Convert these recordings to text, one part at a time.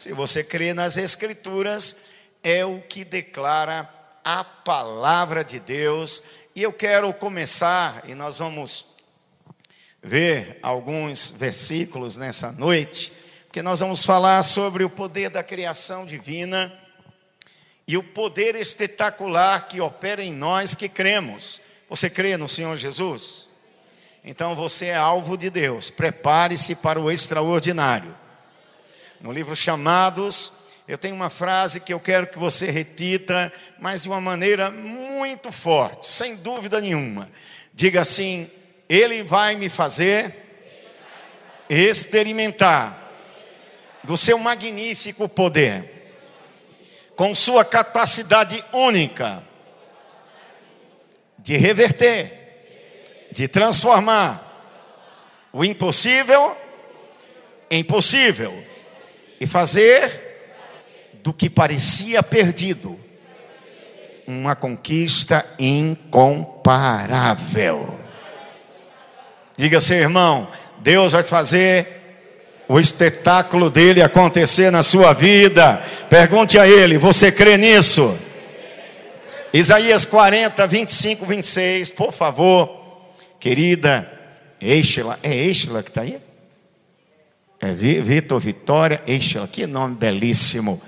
Se você crê nas Escrituras, é o que declara a palavra de Deus. E eu quero começar, e nós vamos ver alguns versículos nessa noite, porque nós vamos falar sobre o poder da criação divina e o poder espetacular que opera em nós que cremos. Você crê no Senhor Jesus? Então você é alvo de Deus. Prepare-se para o extraordinário. No livro Chamados, eu tenho uma frase que eu quero que você repita, mas de uma maneira muito forte, sem dúvida nenhuma. Diga assim: Ele vai me fazer experimentar do seu magnífico poder com sua capacidade única de reverter, de transformar o impossível em possível e fazer do que parecia perdido uma conquista incomparável. Diga seu irmão, Deus vai fazer o espetáculo dele acontecer na sua vida. Pergunte a ele: você crê nisso? Isaías 40, 25, 26, por favor, querida Eixela, é Eixela que está aí? É Vitor Vitória Eixela, que nome belíssimo,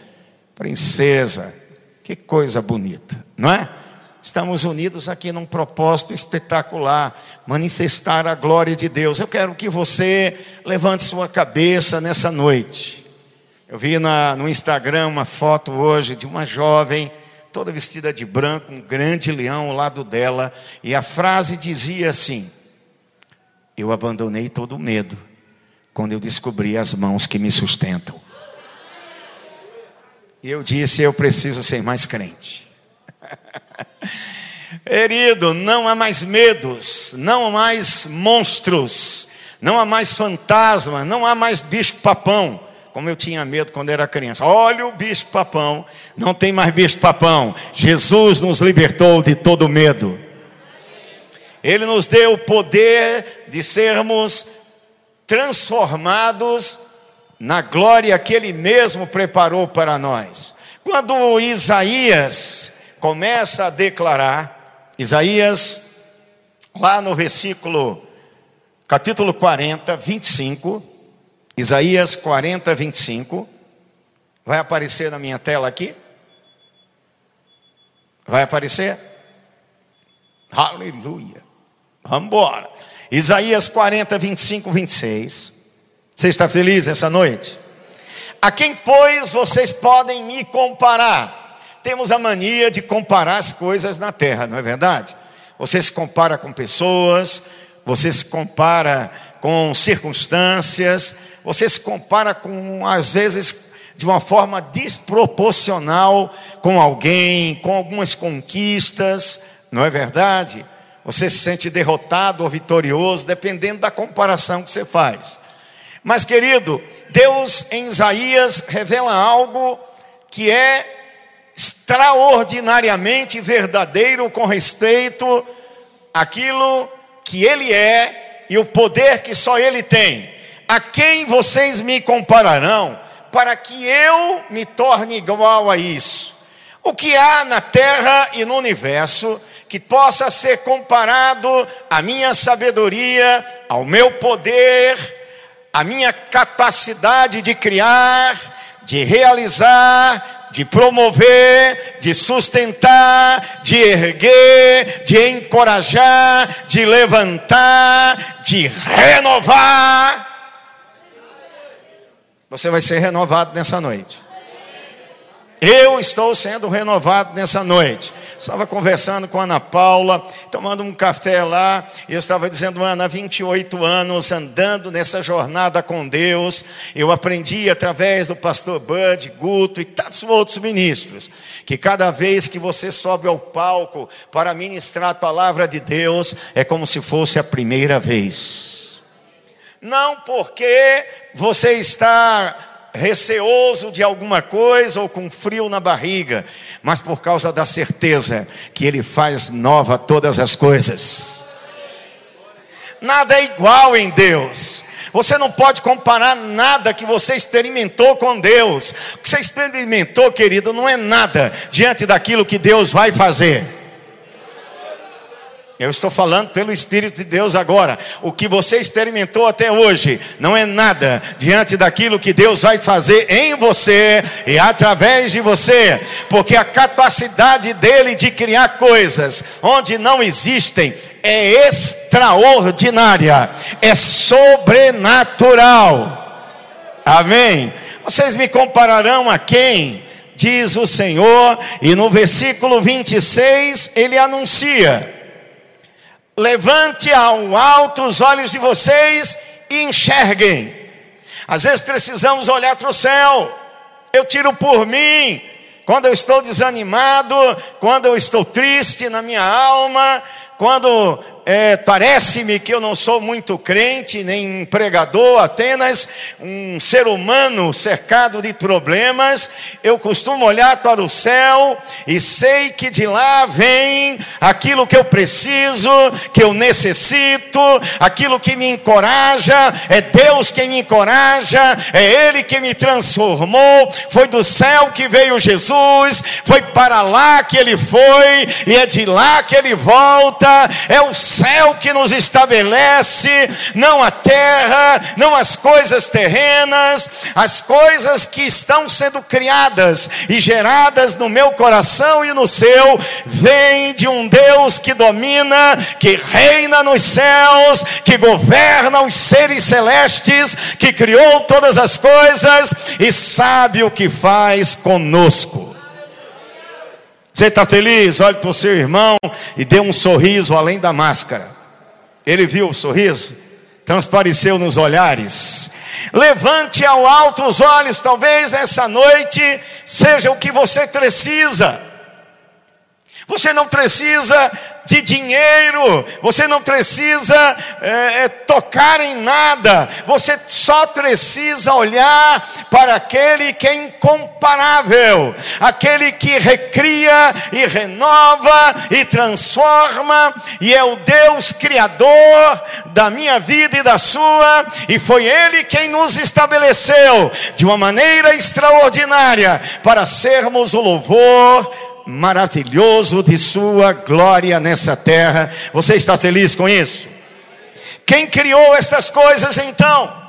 princesa, que coisa bonita, não é? Estamos unidos aqui num propósito espetacular, manifestar a glória de Deus. Eu quero que você levante sua cabeça nessa noite. Eu vi na, no Instagram uma foto hoje de uma jovem, toda vestida de branco, um grande leão ao lado dela, e a frase dizia assim: Eu abandonei todo o medo quando eu descobri as mãos que me sustentam. Eu disse: Eu preciso ser mais crente. Querido, não há mais medos, não há mais monstros, não há mais fantasma, não há mais bicho-papão, como eu tinha medo quando era criança. Olha o bicho-papão, não tem mais bicho-papão. Jesus nos libertou de todo medo. Ele nos deu o poder de sermos transformados na glória que Ele mesmo preparou para nós. Quando Isaías começa a declarar, Isaías, lá no versículo, capítulo 40, 25, Isaías 40, 25, vai aparecer na minha tela aqui? Vai aparecer? Aleluia. Vamos embora. Isaías 40, 25, 26. Você está feliz essa noite? A quem, pois, vocês podem me comparar? temos a mania de comparar as coisas na terra, não é verdade? Você se compara com pessoas, você se compara com circunstâncias, você se compara com, às vezes, de uma forma desproporcional com alguém, com algumas conquistas, não é verdade? Você se sente derrotado ou vitorioso, dependendo da comparação que você faz. Mas, querido, Deus em Isaías revela algo que é extraordinariamente verdadeiro com respeito àquilo que Ele é e o poder que só Ele tem. A quem vocês me compararão para que eu me torne igual a isso? O que há na terra e no universo que possa ser comparado à minha sabedoria, ao meu poder, à minha capacidade de criar, de realizar, de promover, de sustentar, de erguer, de encorajar, de levantar, de renovar. Você vai ser renovado nessa noite. Eu estou sendo renovado nessa noite. Estava conversando com a Ana Paula, tomando um café lá, e eu estava dizendo, Ana, há 28 anos andando nessa jornada com Deus, eu aprendi através do pastor Bud, Guto e tantos outros ministros, que cada vez que você sobe ao palco para ministrar a palavra de Deus, é como se fosse a primeira vez. Não porque você está receoso de alguma coisa ou com frio na barriga, mas por causa da certeza que Ele faz nova todas as coisas. Nada é igual em Deus. Você não pode comparar nada que você experimentou com Deus. O que você experimentou, querido, não é nada diante daquilo que Deus vai fazer. Eu estou falando pelo Espírito de Deus agora. O que você experimentou até hoje não é nada diante daquilo que Deus vai fazer em você e através de você, porque a capacidade dele de criar coisas onde não existem é extraordinária, é sobrenatural. Amém? Vocês me compararão a quem? Diz o Senhor, e no versículo 26 ele anuncia: Levante ao alto os olhos de vocês e enxerguem. Às vezes precisamos olhar para o céu. Eu tiro por mim, quando eu estou desanimado, quando eu estou triste na minha alma, quando é, parece-me que eu não sou muito crente, nem pregador, apenas um ser humano cercado de problemas, eu costumo olhar para o céu e sei que de lá vem aquilo que eu preciso, que eu necessito, aquilo que me encoraja, é Deus quem me encoraja, é Ele que me transformou, foi do céu que veio Jesus, foi para lá que Ele foi, e é de lá que Ele volta, é o céu que nos estabelece, não a terra, não as coisas terrenas, as coisas que estão sendo criadas e geradas no meu coração e no seu, vêm de um Deus que domina, que reina nos céus, que governa os seres celestes, que criou todas as coisas e sabe o que faz conosco. Você está feliz? Olhe para o seu irmão e dê um sorriso além da máscara. Ele viu o sorriso? Transpareceu nos olhares. Levante ao alto os olhos, talvez nessa noite seja o que você precisa. Você não precisa de dinheiro, você não precisa é, tocar em nada, você só precisa olhar para aquele que é incomparável, aquele que recria e renova e transforma, e é o Deus Criador da minha vida e da sua, e foi Ele quem nos estabeleceu de uma maneira extraordinária para sermos o louvor maravilhoso de Sua glória nessa terra. Você está feliz com isso? Quem criou estas coisas então?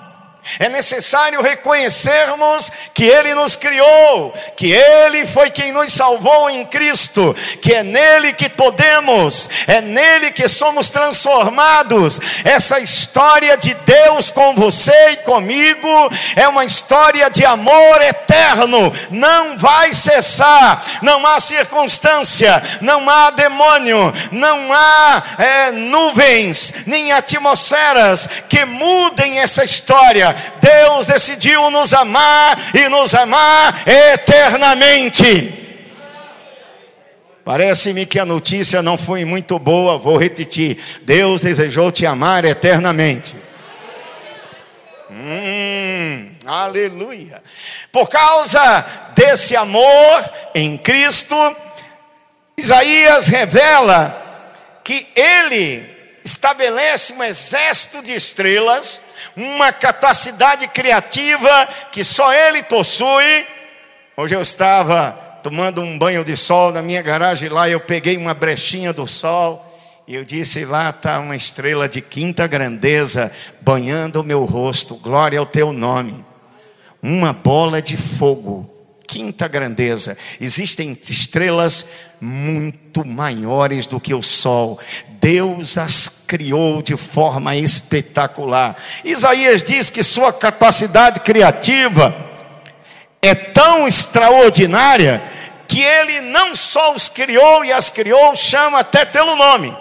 É necessário reconhecermos que Ele nos criou, que Ele foi quem nos salvou em Cristo, que é nele que podemos, é nele que somos transformados. Essa história de Deus com você e comigo é uma história de amor eterno, não vai cessar, não há circunstância, não há demônio, não há é, nuvens, nem atmosferas que mudem essa história Deus decidiu nos amar e nos amar eternamente. Parece-me que a notícia não foi muito boa, vou repetir. Deus desejou te amar eternamente. Hum, aleluia. Por causa desse amor em Cristo, Isaías revela que ele estabelece um exército de estrelas, uma capacidade criativa que só ele possui. Hoje eu estava tomando um banho de sol na minha garagem lá, eu peguei uma brechinha do sol e eu disse: lá está uma estrela de quinta grandeza banhando o meu rosto, glória ao teu nome. Uma bola de fogo quinta grandeza. Existem estrelas muito maiores do que o sol. Deus as criou de forma espetacular. Isaías diz que sua capacidade criativa é tão extraordinária que ele não só os criou e as criou, chama até pelo nome.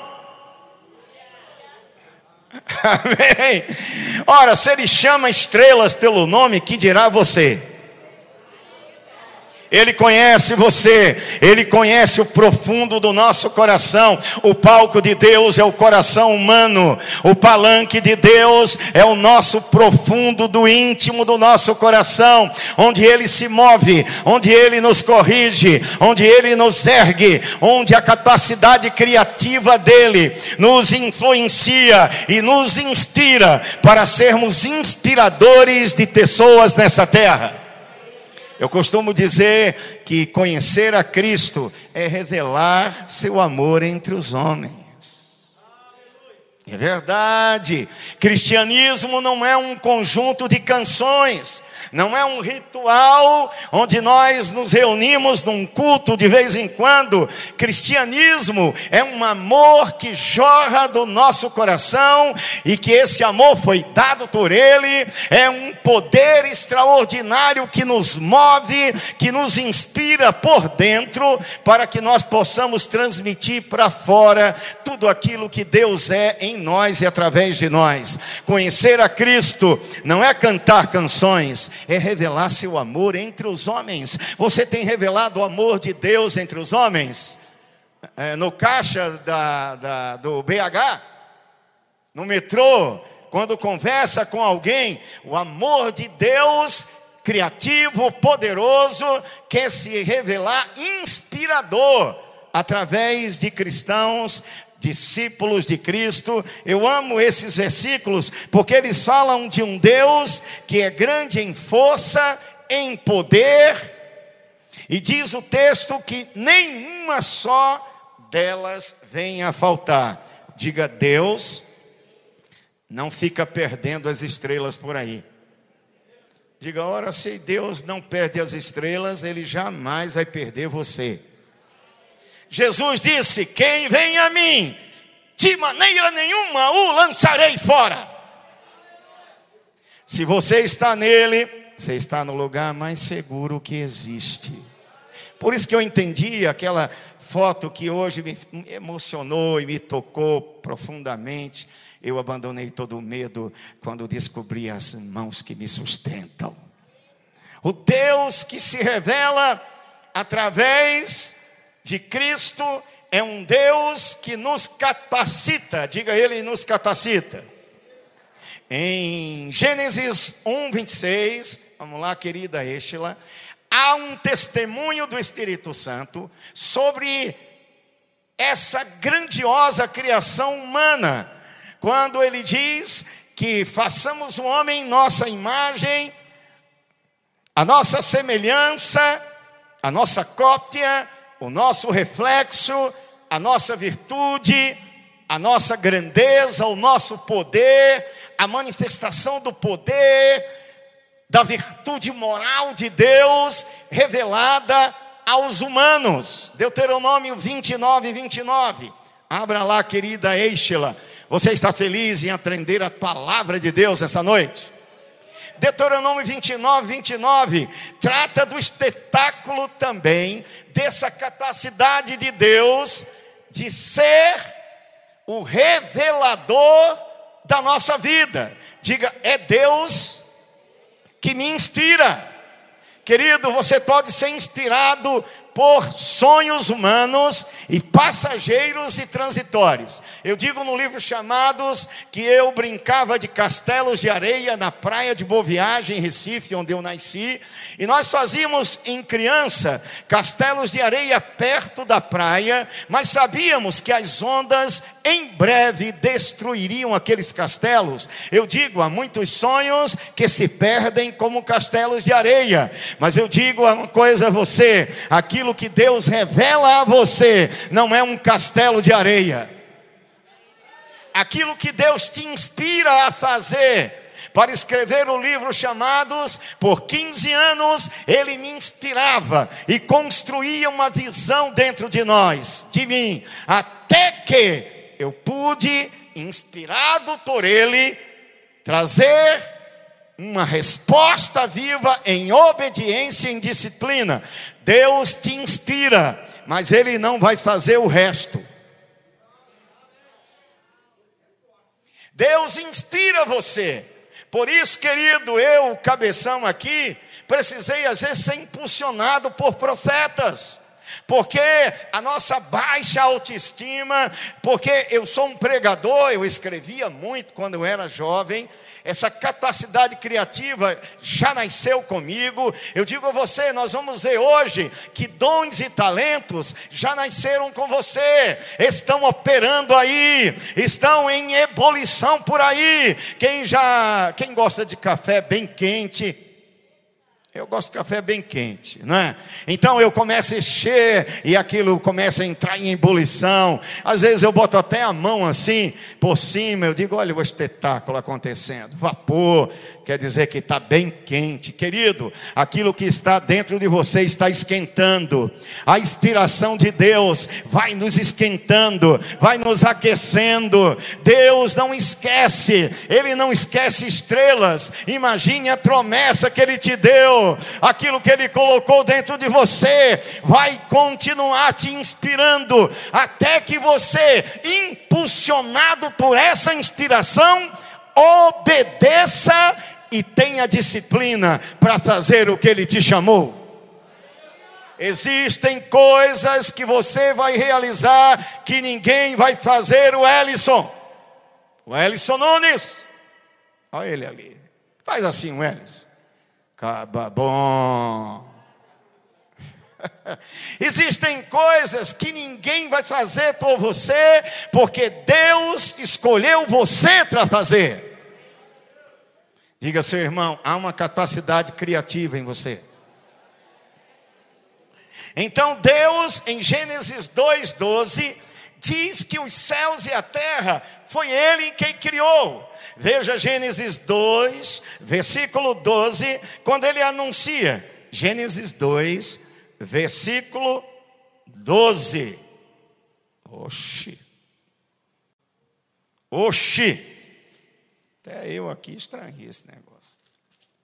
Amém. Ora, se ele chama estrelas pelo nome, que dirá você? Ele conhece você, Ele conhece o profundo do nosso coração. O palco de Deus é o coração humano, o palanque de Deus é o nosso profundo do íntimo do nosso coração, onde Ele se move, onde Ele nos corrige, onde Ele nos ergue, onde a capacidade criativa dele nos influencia e nos inspira para sermos inspiradores de pessoas nessa terra. Eu costumo dizer que conhecer a Cristo é revelar seu amor entre os homens. É verdade. Cristianismo não é um conjunto de canções, não é um ritual onde nós nos reunimos num culto de vez em quando. Cristianismo é um amor que jorra do nosso coração e que esse amor foi dado por Ele, é um poder extraordinário que nos move, que nos inspira por dentro, para que nós possamos transmitir para fora tudo aquilo que Deus é em nós e através de nós. Conhecer a Cristo não é cantar canções, é revelar seu amor entre os homens. Você tem revelado o amor de Deus entre os homens? É, no caixa da, da, do BH, no metrô, quando conversa com alguém, o amor de Deus criativo, poderoso, quer se revelar inspirador através de cristãos discípulos de Cristo. Eu amo esses versículos porque eles falam de um Deus que é grande em força, em poder, e diz o texto que nenhuma só delas venha a faltar. Diga, Deus não fica perdendo as estrelas por aí. Diga, ora, se Deus não perde as estrelas, Ele jamais vai perder você. Jesus disse: Quem vem a mim, de maneira nenhuma o lançarei fora. Se você está nele, você está no lugar mais seguro que existe. Por isso que eu entendi aquela foto que hoje me emocionou e me tocou profundamente. Eu abandonei todo o medo quando descobri as mãos que me sustentam. O Deus que se revela através de Cristo é um Deus que nos capacita, diga ele, nos capacita. Em Gênesis 1, 26, vamos lá, querida Estela, há um testemunho do Espírito Santo sobre essa grandiosa criação humana, quando ele diz que façamos o homem nossa imagem, a nossa semelhança, a nossa cópia, o nosso reflexo, a nossa virtude, a nossa grandeza, o nosso poder, a manifestação do poder, da virtude moral de Deus revelada aos humanos. Deuteronômio 29, 29. Abra lá, querida Eichela. Você está feliz em aprender a palavra de Deus essa noite? Deuteronômio 29, 29, trata do espetáculo também, dessa capacidade de Deus de ser o revelador da nossa vida. Diga, é Deus que me inspira. Querido, você pode ser inspirado por sonhos humanos e passageiros e transitórios. Eu digo no livro Chamados que eu brincava de castelos de areia na praia de Boa Viagem, em Recife, onde eu nasci, e nós fazíamos em criança castelos de areia perto da praia, mas sabíamos que as ondas em breve destruiriam aqueles castelos. Eu digo, há muitos sonhos que se perdem como castelos de areia, mas eu digo uma coisa a você: aquilo que Deus revela a você não é um castelo de areia. Aquilo que Deus te inspira a fazer, para escrever o livro chamados, por 15 anos ele me inspirava e construía uma visão dentro de nós, de mim, até que eu pude, inspirado por Ele, trazer uma resposta viva em obediência e em disciplina. Deus te inspira, mas Ele não vai fazer o resto. Deus inspira você. Por isso, querido, eu, cabeção aqui, precisei às vezes ser impulsionado por profetas. Porque a nossa baixa autoestima, porque eu sou um pregador, eu escrevia muito quando eu era jovem, essa capacidade criativa já nasceu comigo. Eu digo a você, nós vamos ver hoje que dons e talentos já nasceram com você, estão operando aí, estão em ebulição por aí. Quem já, quem gosta de café bem quente, eu gosto de café bem quente, não é? Então eu começo a encher e aquilo começa a entrar em ebulição. Às vezes eu boto até a mão assim por cima, eu digo: olha o espetáculo acontecendo. Vapor, quer dizer que está bem quente. Querido, aquilo que está dentro de você está esquentando. A inspiração de Deus vai nos esquentando, vai nos aquecendo. Deus não esquece, Ele não esquece estrelas. Imagine a promessa que Ele te deu aquilo que Ele colocou dentro de você, vai continuar te inspirando, até que você, impulsionado por essa inspiração, obedeça e tenha disciplina para fazer o que Ele te chamou. Existem coisas que você vai realizar que ninguém vai fazer, o Ellison. O Ellison Nunes. Olha ele ali. Faz assim, o Ellison. Caba bom. Existem coisas que ninguém vai fazer por você, porque Deus escolheu você para fazer. Diga seu irmão, há uma capacidade criativa em você. Então Deus, em Gênesis 2,12, diz que os céus e a terra foi Ele quem criou. Veja Gênesis 2, versículo 12, quando ele anuncia. Gênesis 2, versículo 12. Oxi. Oxi. Até eu aqui estranhei esse negócio.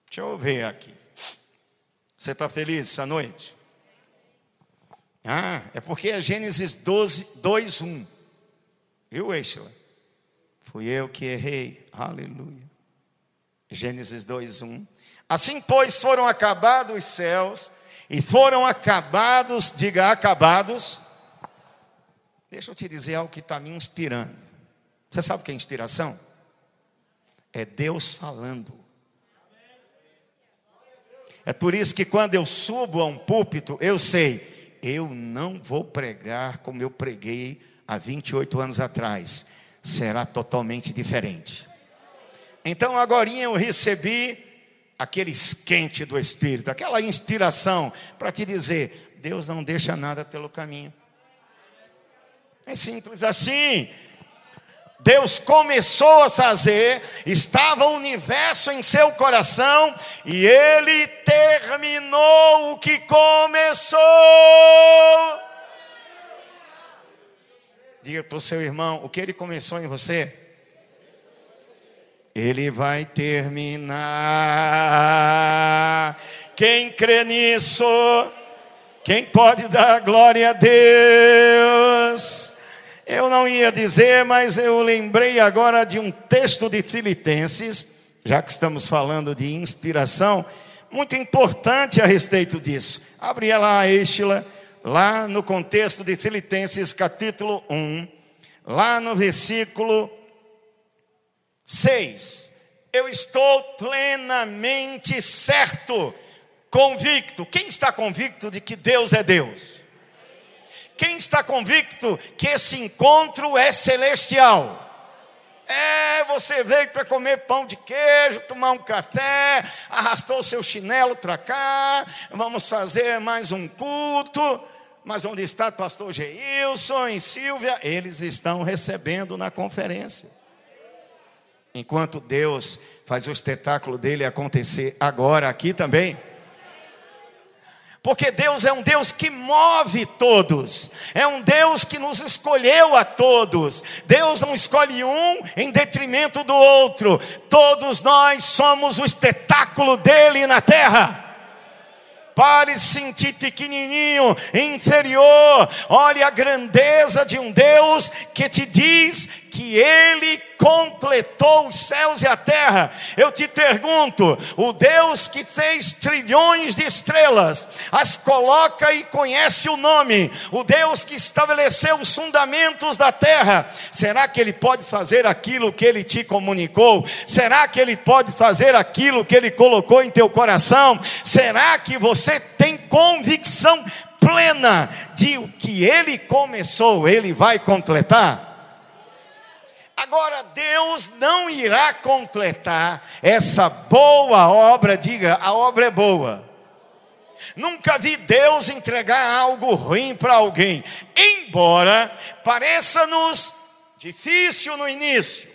Deixa eu ver aqui. Você está feliz essa noite? Ah, é porque é Gênesis 12, 2, 1. Viu, Eichela? Fui eu que errei. Aleluia. Gênesis 2, 1. Assim, pois, foram acabados os céus, e foram acabados, diga acabados. Deixa eu te dizer algo que está me inspirando. Você sabe o que é inspiração? É Deus falando. É por isso que quando eu subo a um púlpito, eu sei, eu não vou pregar como eu preguei há 28 anos atrás será totalmente diferente. Então, agora eu recebi aquele esquente do Espírito, aquela inspiração para te dizer: Deus não deixa nada pelo caminho. É simples assim. Deus começou a fazer, estava o universo em seu coração e ele terminou o que começou. Diga para o seu irmão: o que ele começou em você, ele vai terminar. Quem crê nisso, quem pode dar glória a Deus? Eu não ia dizer, mas eu lembrei agora de um texto de Filipenses, já que estamos falando de inspiração, muito importante a respeito disso. Abre lá, Estila lá no contexto de Filipenses capítulo 1, lá no versículo 6. Eu estou plenamente certo, convicto. Quem está convicto de que Deus é Deus? Quem está convicto que esse encontro é celestial? É, você veio para comer pão de queijo, tomar um café, arrastou seu chinelo para cá, vamos fazer mais um culto. Mas onde está o pastor Geilson e Silvia? Eles estão recebendo na conferência. Enquanto Deus faz o espetáculo dele acontecer agora aqui também. Porque Deus é um Deus que move todos, é um Deus que nos escolheu a todos. Deus não escolhe um em detrimento do outro, todos nós somos o espetáculo dele na terra. Pare se sentir pequenininho, inferior. Olhe a grandeza de um Deus que te diz que ele completou os céus e a terra. Eu te pergunto: o Deus que fez trilhões de estrelas, as coloca e conhece o nome, o Deus que estabeleceu os fundamentos da terra, será que ele pode fazer aquilo que ele te comunicou? Será que ele pode fazer aquilo que ele colocou em teu coração? Será que você tem convicção plena de o que ele começou, ele vai completar? Agora, Deus não irá completar essa boa obra, diga, a obra é boa. Nunca vi Deus entregar algo ruim para alguém, embora pareça-nos difícil no início,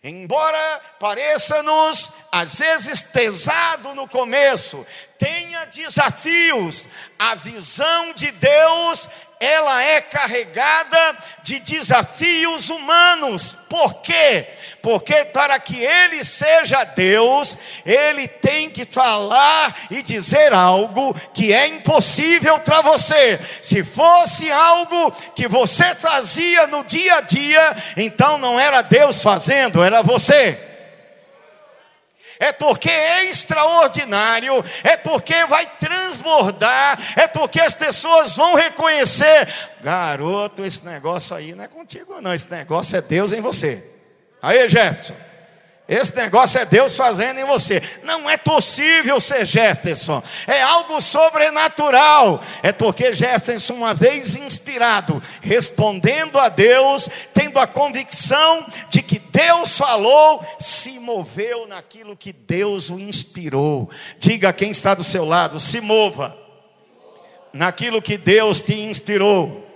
embora pareça-nos às vezes pesado no começo, tenha desafios, a visão de Deus ela é carregada de desafios humanos. Por quê? Porque para que ele seja Deus, ele tem que falar e dizer algo que é impossível para você. Se fosse algo que você fazia no dia a dia, então não era Deus fazendo, era você é porque é extraordinário, é porque vai transbordar, é porque as pessoas vão reconhecer: garoto, esse negócio aí não é contigo, não, esse negócio é Deus em você. Aí, Jefferson. Esse negócio é Deus fazendo em você. Não é possível ser Jefferson. É algo sobrenatural. É porque Jefferson, uma vez inspirado, respondendo a Deus, tendo a convicção de que Deus falou, se moveu naquilo que Deus o inspirou. Diga quem está do seu lado: se mova naquilo que Deus te inspirou.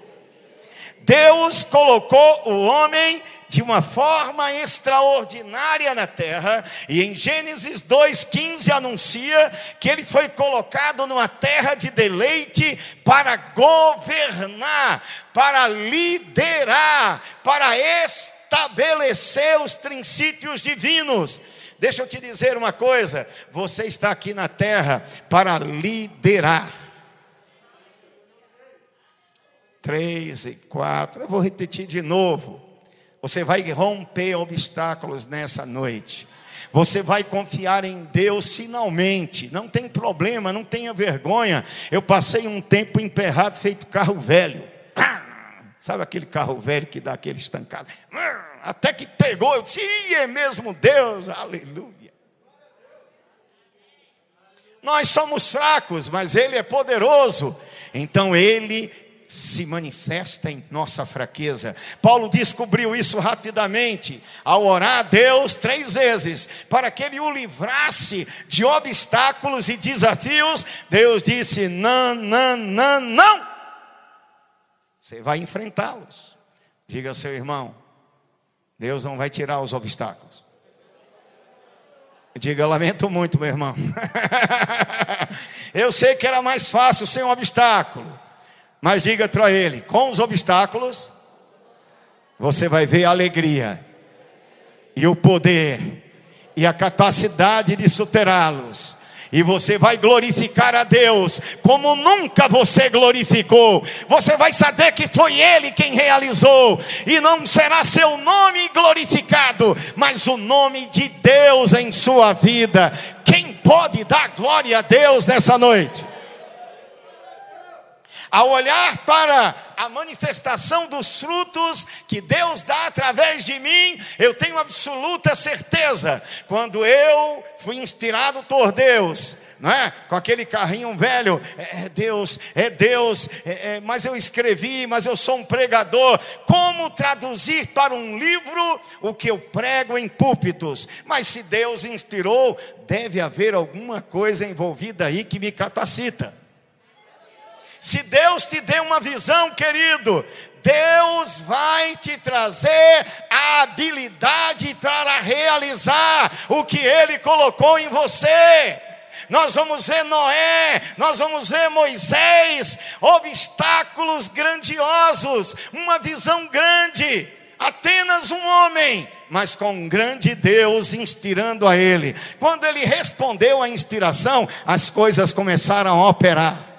Deus colocou o homem de uma forma extraordinária na terra, e em Gênesis 2,15 anuncia que ele foi colocado numa terra de deleite para governar, para liderar, para estabelecer os princípios divinos. Deixa eu te dizer uma coisa: você está aqui na terra para liderar. Três e quatro, eu vou repetir de novo. Você vai romper obstáculos nessa noite. Você vai confiar em Deus finalmente. Não tem problema, não tenha vergonha. Eu passei um tempo emperrado, feito carro velho. Sabe aquele carro velho que dá aquele estancado? Até que pegou, eu disse, é mesmo Deus, aleluia. Nós somos fracos, mas Ele é poderoso. Então Ele se manifesta em nossa fraqueza. Paulo descobriu isso rapidamente ao orar a Deus três vezes para que ele o livrasse de obstáculos e desafios. Deus disse: Não, não, não, não. Você vai enfrentá-los. Diga ao seu irmão: Deus não vai tirar os obstáculos. Diga, lamento muito, meu irmão. Eu sei que era mais fácil sem um obstáculo. Mas diga para ele: com os obstáculos, você vai ver a alegria, e o poder, e a capacidade de superá-los. E você vai glorificar a Deus como nunca você glorificou. Você vai saber que foi Ele quem realizou, e não será seu nome glorificado, mas o nome de Deus em sua vida. Quem pode dar glória a Deus nessa noite? Ao olhar para a manifestação dos frutos que Deus dá através de mim, eu tenho absoluta certeza, quando eu fui inspirado por Deus, não é? Com aquele carrinho velho, é, é Deus, é Deus, é, é, mas eu escrevi, mas eu sou um pregador. Como traduzir para um livro o que eu prego em púlpitos? Mas se Deus inspirou, deve haver alguma coisa envolvida aí que me capacita. Se Deus te deu uma visão, querido, Deus vai te trazer a habilidade para realizar o que Ele colocou em você. Nós vamos ver Noé, nós vamos ver Moisés, obstáculos grandiosos, uma visão grande, apenas um homem, mas com um grande Deus inspirando a ele. Quando ele respondeu à inspiração, as coisas começaram a operar.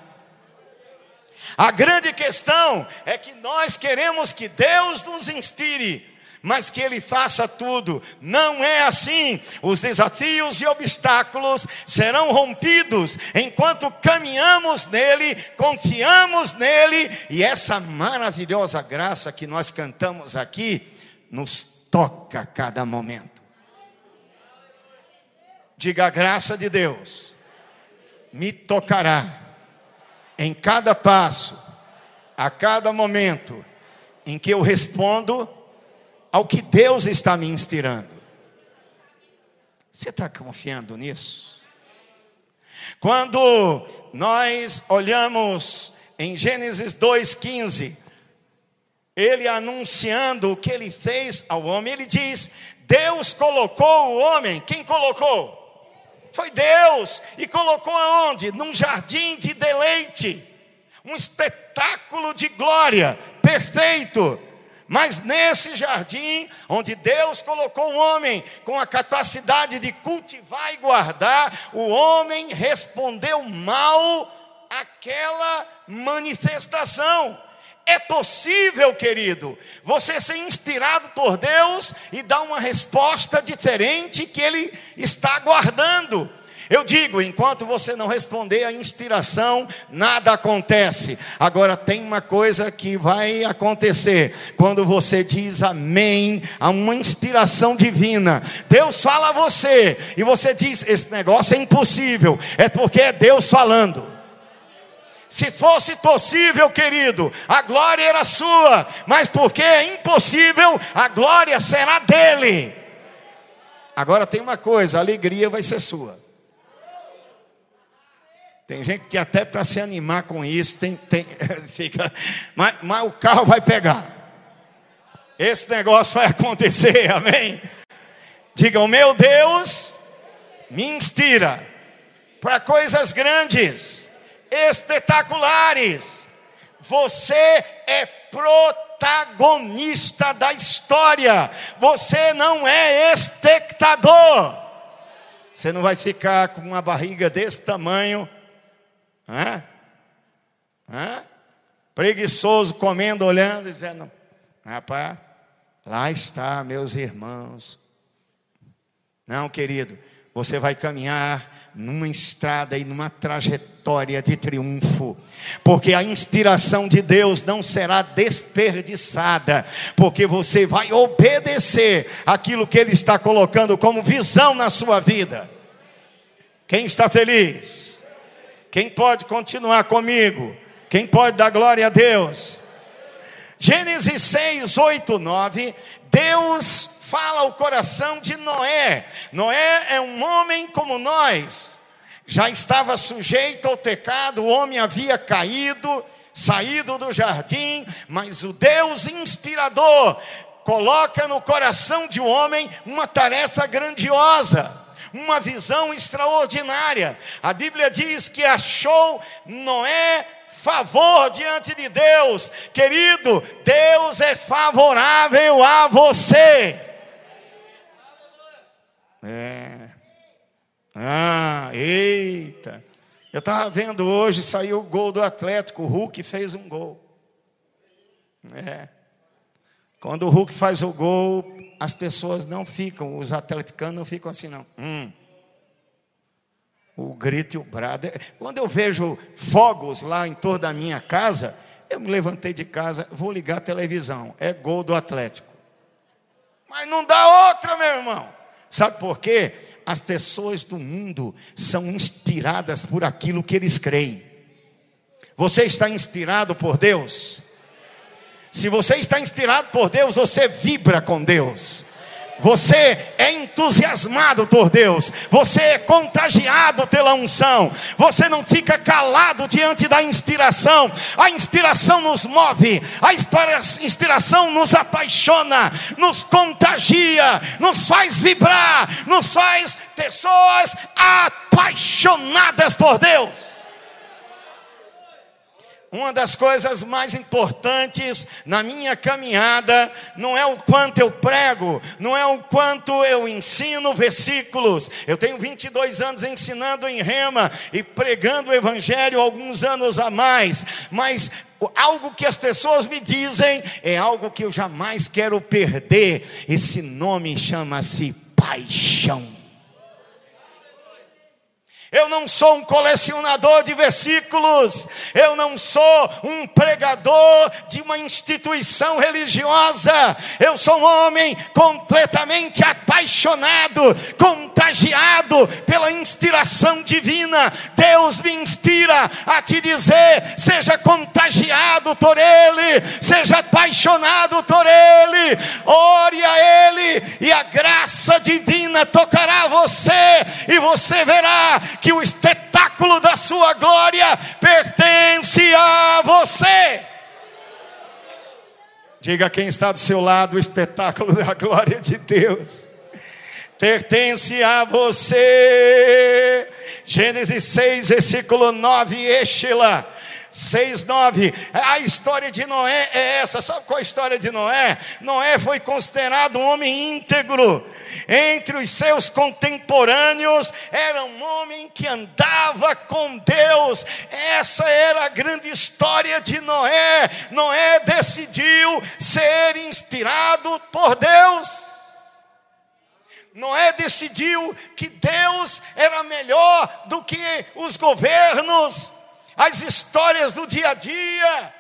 A grande questão é que nós queremos que Deus nos inspire, mas que Ele faça tudo. Não é assim. Os desafios e obstáculos serão rompidos enquanto caminhamos nele, confiamos nele, e essa maravilhosa graça que nós cantamos aqui nos toca a cada momento. Diga a graça de Deus, me tocará em cada passo, a cada momento em que eu respondo ao que Deus está me inspirando. Você está confiando nisso? Quando nós olhamos em Gênesis 2,15, ele anunciando o que ele fez ao homem, ele diz: Deus colocou o homem, quem colocou? Foi Deus, e colocou aonde? Num jardim de deleite, um espetáculo de glória, perfeito. Mas nesse jardim, onde Deus colocou o homem com a capacidade de cultivar e guardar, o homem respondeu mal àquela manifestação. É possível, querido, você ser inspirado por Deus e dar uma resposta diferente que Ele está aguardando. Eu digo, enquanto você não responder à inspiração, nada acontece. Agora tem uma coisa que vai acontecer quando você diz amém a uma inspiração divina. Deus fala a você e você diz: esse negócio é impossível. É porque é Deus falando. Se fosse possível, querido, a glória era sua, mas porque é impossível, a glória será dele. Agora tem uma coisa: a alegria vai ser sua. Tem gente que até para se animar com isso, tem, tem, fica, mas, mas o carro vai pegar. Esse negócio vai acontecer, amém? Diga, o meu Deus me inspira para coisas grandes espetaculares. Você é protagonista da história. Você não é espectador. Você não vai ficar com uma barriga desse tamanho, preguiçoso, comendo, olhando, dizendo: rapaz, lá está, meus irmãos. Não, querido, você vai caminhar numa estrada e numa trajetória de triunfo, porque a inspiração de Deus não será desperdiçada, porque você vai obedecer aquilo que Ele está colocando como visão na sua vida. Quem está feliz? Quem pode continuar comigo? Quem pode dar glória a Deus? Gênesis 6, 8, 9. Deus fala o coração de Noé. Noé é um homem como nós, já estava sujeito ao pecado, o homem havia caído, saído do jardim, mas o Deus inspirador coloca no coração de um homem uma tarefa grandiosa uma visão extraordinária. A Bíblia diz que achou Noé favor diante de Deus. Querido, Deus é favorável a você. É. Ah, eita. Eu estava vendo hoje, saiu o gol do Atlético, o Hulk fez um gol. É. Quando o Hulk faz o gol, as pessoas não ficam, os atleticanos não ficam assim, não. Hum. O grito e o brado. Quando eu vejo fogos lá em torno da minha casa, eu me levantei de casa, vou ligar a televisão. É gol do Atlético. Mas não dá outra, meu irmão. Sabe por quê? As pessoas do mundo são inspiradas por aquilo que eles creem. Você está inspirado por Deus? Se você está inspirado por Deus, você vibra com Deus. Você é entusiasmado por Deus, você é contagiado pela unção, você não fica calado diante da inspiração, a inspiração nos move, a inspiração nos apaixona, nos contagia, nos faz vibrar, nos faz pessoas apaixonadas por Deus. Uma das coisas mais importantes na minha caminhada não é o quanto eu prego, não é o quanto eu ensino versículos. Eu tenho 22 anos ensinando em rema e pregando o evangelho alguns anos a mais, mas algo que as pessoas me dizem é algo que eu jamais quero perder. Esse nome chama-se paixão. Eu não sou um colecionador de versículos, eu não sou um pregador de uma instituição religiosa, eu sou um homem completamente apaixonado, contagiado pela inspiração divina. Deus me inspira a te dizer: seja contagiado por Ele, seja apaixonado por Ele, ore a Ele, e a divina tocará você, e você verá que o espetáculo da sua glória pertence a você. Diga quem está do seu lado, o espetáculo da glória de Deus pertence a você. Gênesis 6, versículo 9, Exila 6, 9. A história de Noé é essa. Sabe qual é a história de Noé? Noé foi considerado um homem íntegro. Entre os seus contemporâneos, era um homem que andava com Deus. Essa era a grande história de Noé. Noé decidiu ser inspirado por Deus. Noé decidiu que Deus era melhor do que os governos as histórias do dia a dia,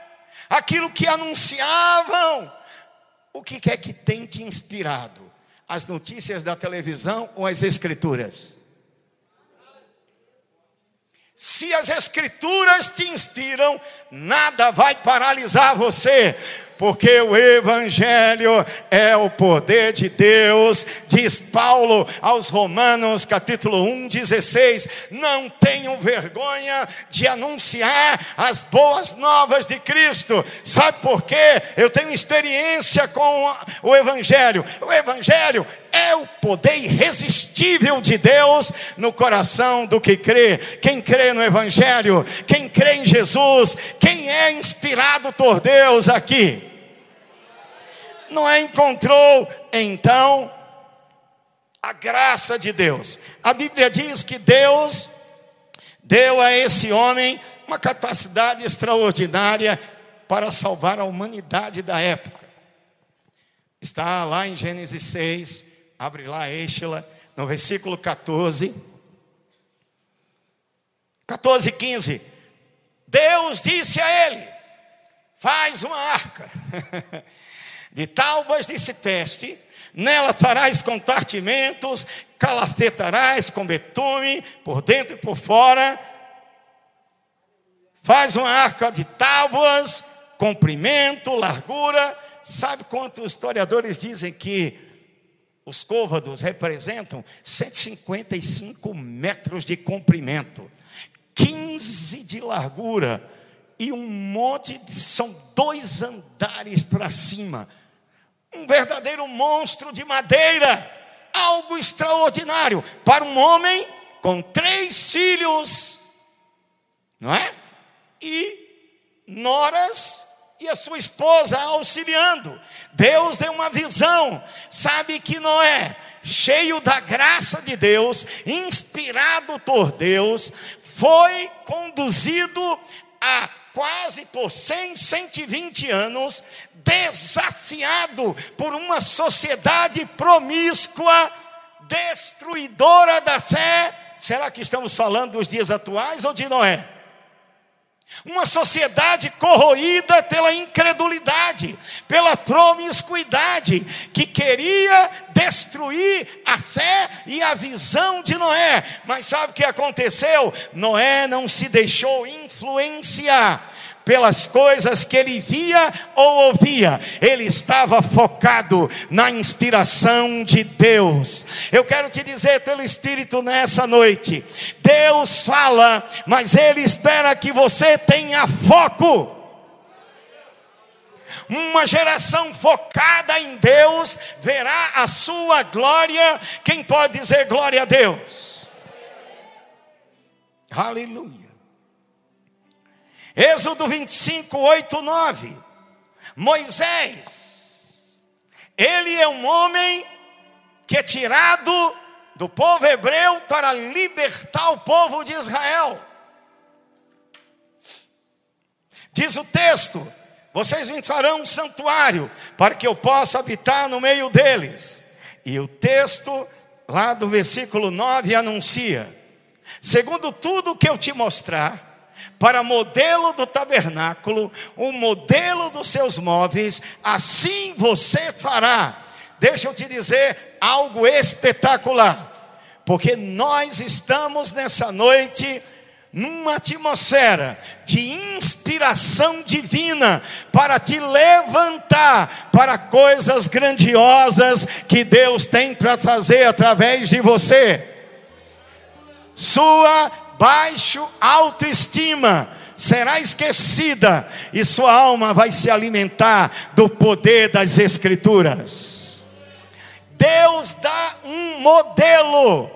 aquilo que anunciavam. O que é que tem te inspirado? As notícias da televisão ou as escrituras? Se as escrituras te inspiram, nada vai paralisar você porque o Evangelho é o poder de Deus, diz Paulo aos Romanos, capítulo 1, 16: Não tenham vergonha de anunciar as boas novas de Cristo, sabe por quê? Eu tenho experiência com o Evangelho, o Evangelho é o poder irresistível de Deus no coração do que crê. Quem crê no Evangelho, quem crê em Jesus, quem é inspirado por Deus aqui. Noé encontrou então a graça de Deus. A Bíblia diz que Deus deu a esse homem uma capacidade extraordinária para salvar a humanidade da época. Está lá em Gênesis 6, abre lá Eixla, no versículo 14. 14 e 15. Deus disse a ele: Faz uma arca. de tábuas de citeste, nela farás compartimentos, calafetarás com betume, por dentro e por fora. Faz uma arca de tábuas, comprimento, largura. Sabe quanto os historiadores dizem que os côvados representam 155 metros de comprimento, 15 de largura e um monte de, são dois andares para cima um verdadeiro monstro de madeira, algo extraordinário para um homem com três filhos, não é? E noras e a sua esposa auxiliando. Deus deu uma visão, sabe que Noé, cheio da graça de Deus, inspirado por Deus, foi conduzido a quase por 100, 120 anos, desafiado por uma sociedade promíscua, destruidora da fé. Será que estamos falando dos dias atuais ou de Noé? Uma sociedade corroída pela incredulidade, pela promiscuidade, que queria destruir a fé e a visão de Noé. Mas sabe o que aconteceu? Noé não se deixou influenciar pelas coisas que ele via ou ouvia, ele estava focado na inspiração de Deus. Eu quero te dizer pelo Espírito nessa noite: Deus fala, mas Ele espera que você tenha foco. Uma geração focada em Deus verá a sua glória. Quem pode dizer glória a Deus? Aleluia. Êxodo 25, 8, 9. Moisés, ele é um homem que é tirado do povo hebreu para libertar o povo de Israel. Diz o texto: Vocês me farão um santuário para que eu possa habitar no meio deles. E o texto, lá do versículo 9, anuncia: Segundo tudo que eu te mostrar, para modelo do tabernáculo, o modelo dos seus móveis, assim você fará. Deixa eu te dizer algo espetacular, porque nós estamos nessa noite numa atmosfera de inspiração divina para te levantar para coisas grandiosas que Deus tem para fazer através de você. Sua baixo autoestima será esquecida e sua alma vai se alimentar do poder das Escrituras. Deus dá um modelo,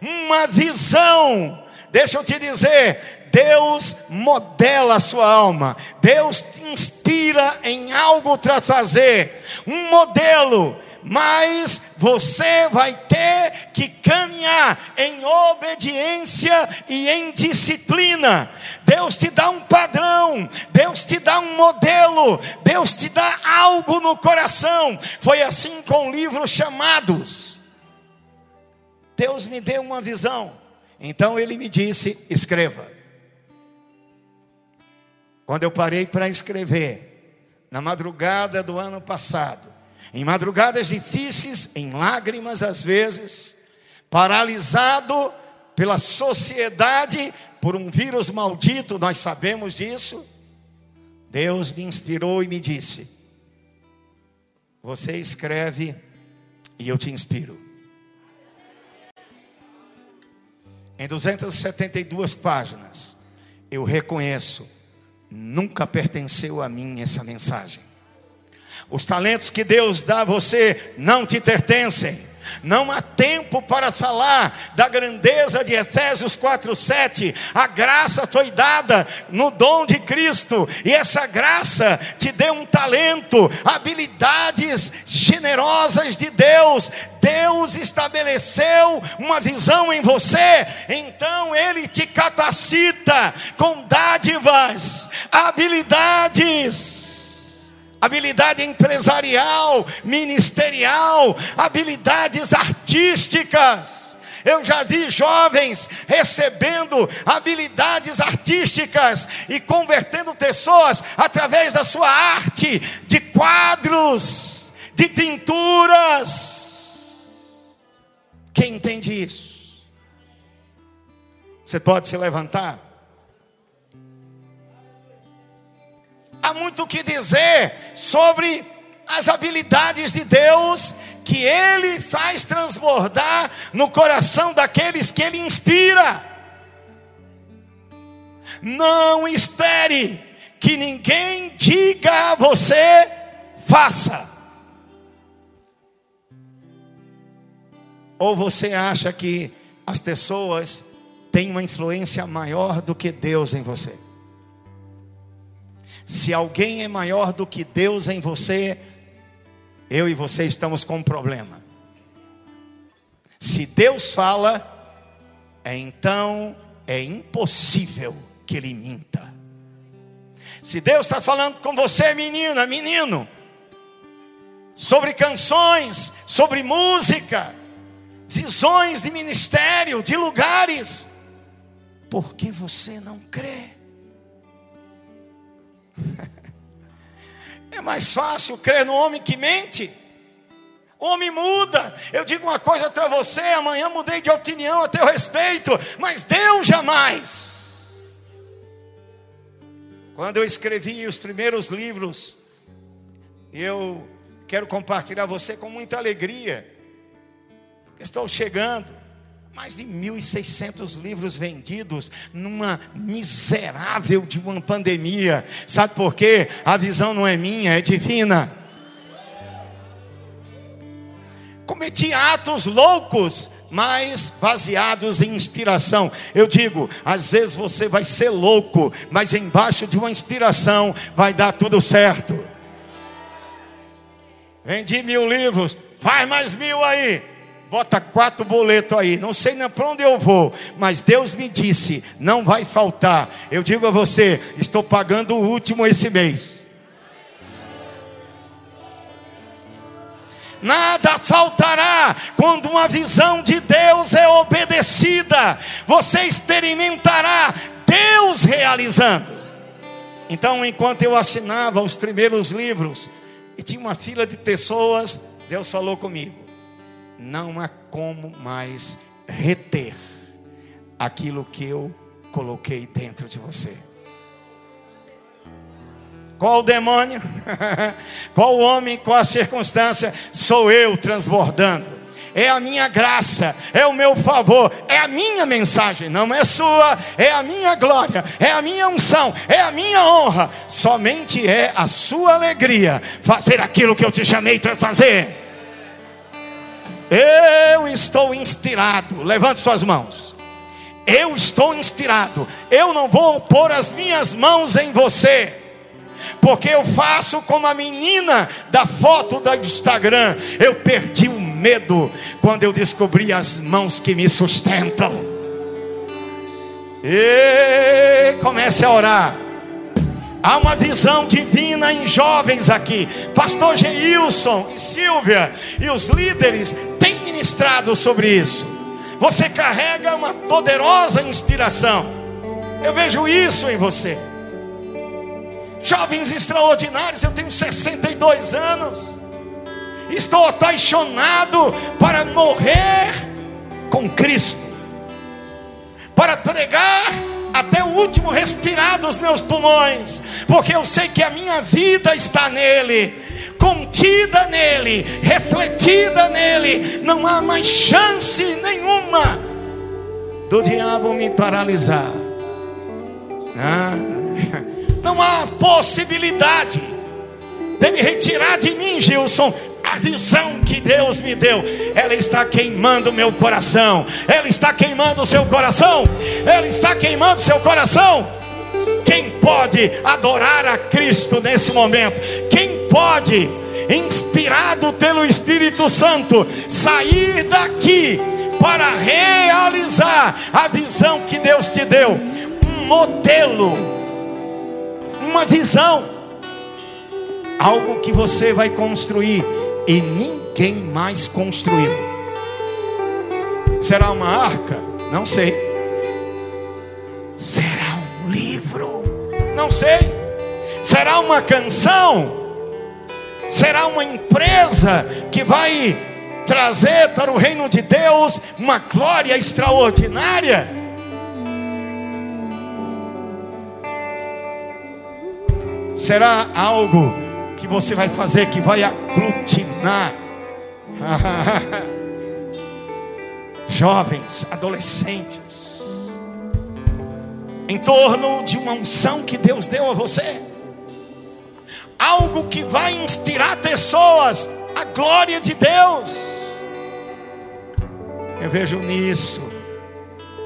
uma visão. Deixa eu te dizer, Deus modela a sua alma, Deus te inspira em algo para fazer, um modelo mas você vai ter que caminhar em obediência e em disciplina. Deus te dá um padrão, Deus te dá um modelo, Deus te dá algo no coração. Foi assim com o livro Chamados. Deus me deu uma visão, então ele me disse: escreva. Quando eu parei para escrever, na madrugada do ano passado, em madrugadas difíceis, em lágrimas às vezes, paralisado pela sociedade, por um vírus maldito, nós sabemos disso. Deus me inspirou e me disse: Você escreve e eu te inspiro. Em 272 páginas, eu reconheço, nunca pertenceu a mim essa mensagem. Os talentos que Deus dá a você não te pertencem. Não há tempo para falar da grandeza de Efésios 4:7. A graça foi dada no dom de Cristo, e essa graça te deu um talento, habilidades generosas de Deus. Deus estabeleceu uma visão em você, então ele te capacita com dádivas, habilidades habilidade empresarial, ministerial, habilidades artísticas. Eu já vi jovens recebendo habilidades artísticas e convertendo pessoas através da sua arte, de quadros, de pinturas. Quem entende isso? Você pode se levantar? Há muito o que dizer sobre as habilidades de Deus que Ele faz transbordar no coração daqueles que Ele inspira. Não espere que ninguém diga a você, faça. Ou você acha que as pessoas têm uma influência maior do que Deus em você? Se alguém é maior do que Deus em você, eu e você estamos com um problema. Se Deus fala, é então é impossível que Ele minta. Se Deus está falando com você, menina, menino, sobre canções, sobre música, visões de ministério, de lugares, por que você não crê? É mais fácil crer no homem que mente. O homem muda. Eu digo uma coisa para você, amanhã mudei de opinião a teu respeito, mas Deus jamais. Quando eu escrevi os primeiros livros, eu quero compartilhar você com muita alegria. Estou chegando mais de 1.600 livros vendidos numa miserável de uma pandemia. Sabe por quê? A visão não é minha, é divina. Cometi atos loucos mas baseados em inspiração. Eu digo, às vezes você vai ser louco, mas embaixo de uma inspiração vai dar tudo certo. Vendi mil livros, faz mais mil aí. Bota quatro boletos aí, não sei nem para onde eu vou, mas Deus me disse: não vai faltar. Eu digo a você: estou pagando o último esse mês. nada faltará quando uma visão de Deus é obedecida, você experimentará Deus realizando. Então, enquanto eu assinava os primeiros livros, e tinha uma fila de pessoas, Deus falou comigo: não há como mais reter aquilo que eu coloquei dentro de você. Qual o demônio? qual o homem? Qual a circunstância? Sou eu transbordando. É a minha graça, é o meu favor, é a minha mensagem, não é sua, é a minha glória, é a minha unção, é a minha honra. Somente é a sua alegria fazer aquilo que eu te chamei para fazer. Eu estou inspirado. Levante suas mãos. Eu estou inspirado. Eu não vou pôr as minhas mãos em você porque eu faço como a menina da foto do Instagram. Eu perdi o medo quando eu descobri as mãos que me sustentam. E comece a orar. Há uma visão divina em jovens aqui. Pastor Geilson e Silvia e os líderes têm ministrado sobre isso. Você carrega uma poderosa inspiração. Eu vejo isso em você jovens extraordinários. Eu tenho 62 anos, estou apaixonado para morrer com Cristo, para pregar até o último respirar dos meus pulmões, porque eu sei que a minha vida está nele, contida nele, refletida nele, não há mais chance nenhuma do diabo me paralisar. Ah não há possibilidade dele retirar de mim, Gilson, a visão que Deus me deu. Ela está queimando meu coração. Ela está queimando o seu coração. Ela está queimando o seu coração. Quem pode adorar a Cristo nesse momento? Quem pode, inspirado pelo Espírito Santo, sair daqui para realizar a visão que Deus te deu? Um modelo uma visão, algo que você vai construir e ninguém mais construiu. Será uma arca? Não sei. Será um livro? Não sei. Será uma canção? Será uma empresa que vai trazer para o reino de Deus uma glória extraordinária? será algo que você vai fazer que vai aglutinar jovens, adolescentes, em torno de uma unção que Deus deu a você, algo que vai inspirar pessoas a glória de Deus. Eu vejo nisso,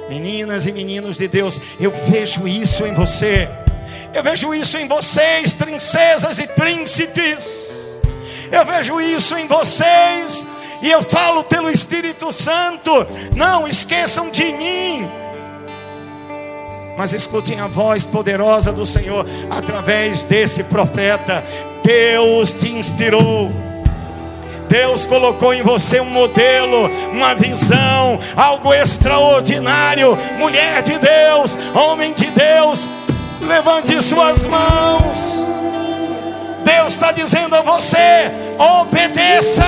meninas e meninos de Deus, eu vejo isso em você. Eu vejo isso em vocês, princesas e príncipes. Eu vejo isso em vocês. E eu falo pelo Espírito Santo: não esqueçam de mim. Mas escutem a voz poderosa do Senhor através desse profeta. Deus te inspirou. Deus colocou em você um modelo, uma visão, algo extraordinário. Mulher de Deus, homem de Deus, Levante suas mãos. Deus está dizendo a você: obedeça.